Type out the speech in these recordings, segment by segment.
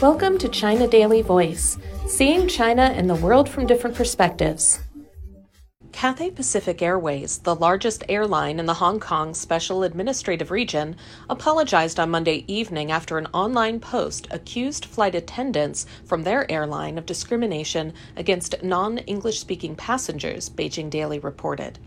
Welcome to China Daily Voice, seeing China and the world from different perspectives. Cathay Pacific Airways, the largest airline in the Hong Kong Special Administrative Region, apologized on Monday evening after an online post accused flight attendants from their airline of discrimination against non English speaking passengers, Beijing Daily reported.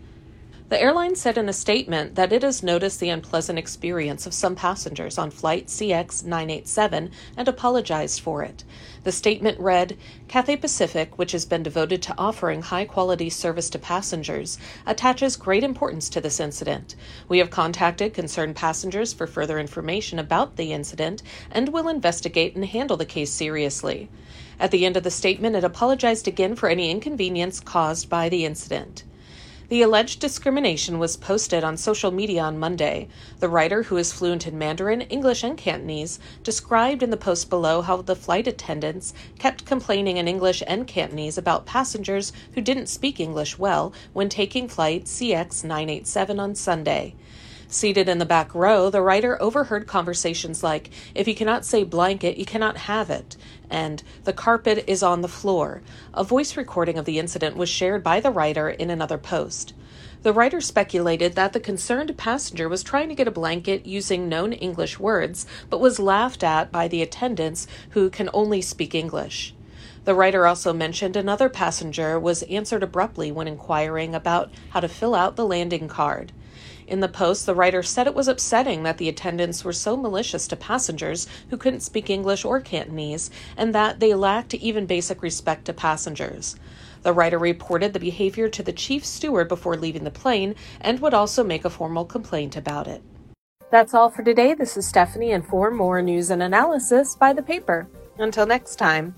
The airline said in a statement that it has noticed the unpleasant experience of some passengers on flight CX 987 and apologized for it. The statement read Cathay Pacific, which has been devoted to offering high quality service to passengers, attaches great importance to this incident. We have contacted concerned passengers for further information about the incident and will investigate and handle the case seriously. At the end of the statement, it apologized again for any inconvenience caused by the incident. The alleged discrimination was posted on social media on Monday. The writer, who is fluent in Mandarin, English, and Cantonese, described in the post below how the flight attendants kept complaining in English and Cantonese about passengers who didn't speak English well when taking flight CX 987 on Sunday. Seated in the back row, the writer overheard conversations like, If you cannot say blanket, you cannot have it, and The carpet is on the floor. A voice recording of the incident was shared by the writer in another post. The writer speculated that the concerned passenger was trying to get a blanket using known English words, but was laughed at by the attendants who can only speak English. The writer also mentioned another passenger was answered abruptly when inquiring about how to fill out the landing card. In the post, the writer said it was upsetting that the attendants were so malicious to passengers who couldn't speak English or Cantonese, and that they lacked even basic respect to passengers. The writer reported the behavior to the chief steward before leaving the plane and would also make a formal complaint about it. That's all for today. This is Stephanie, and for more news and analysis, buy the paper. Until next time.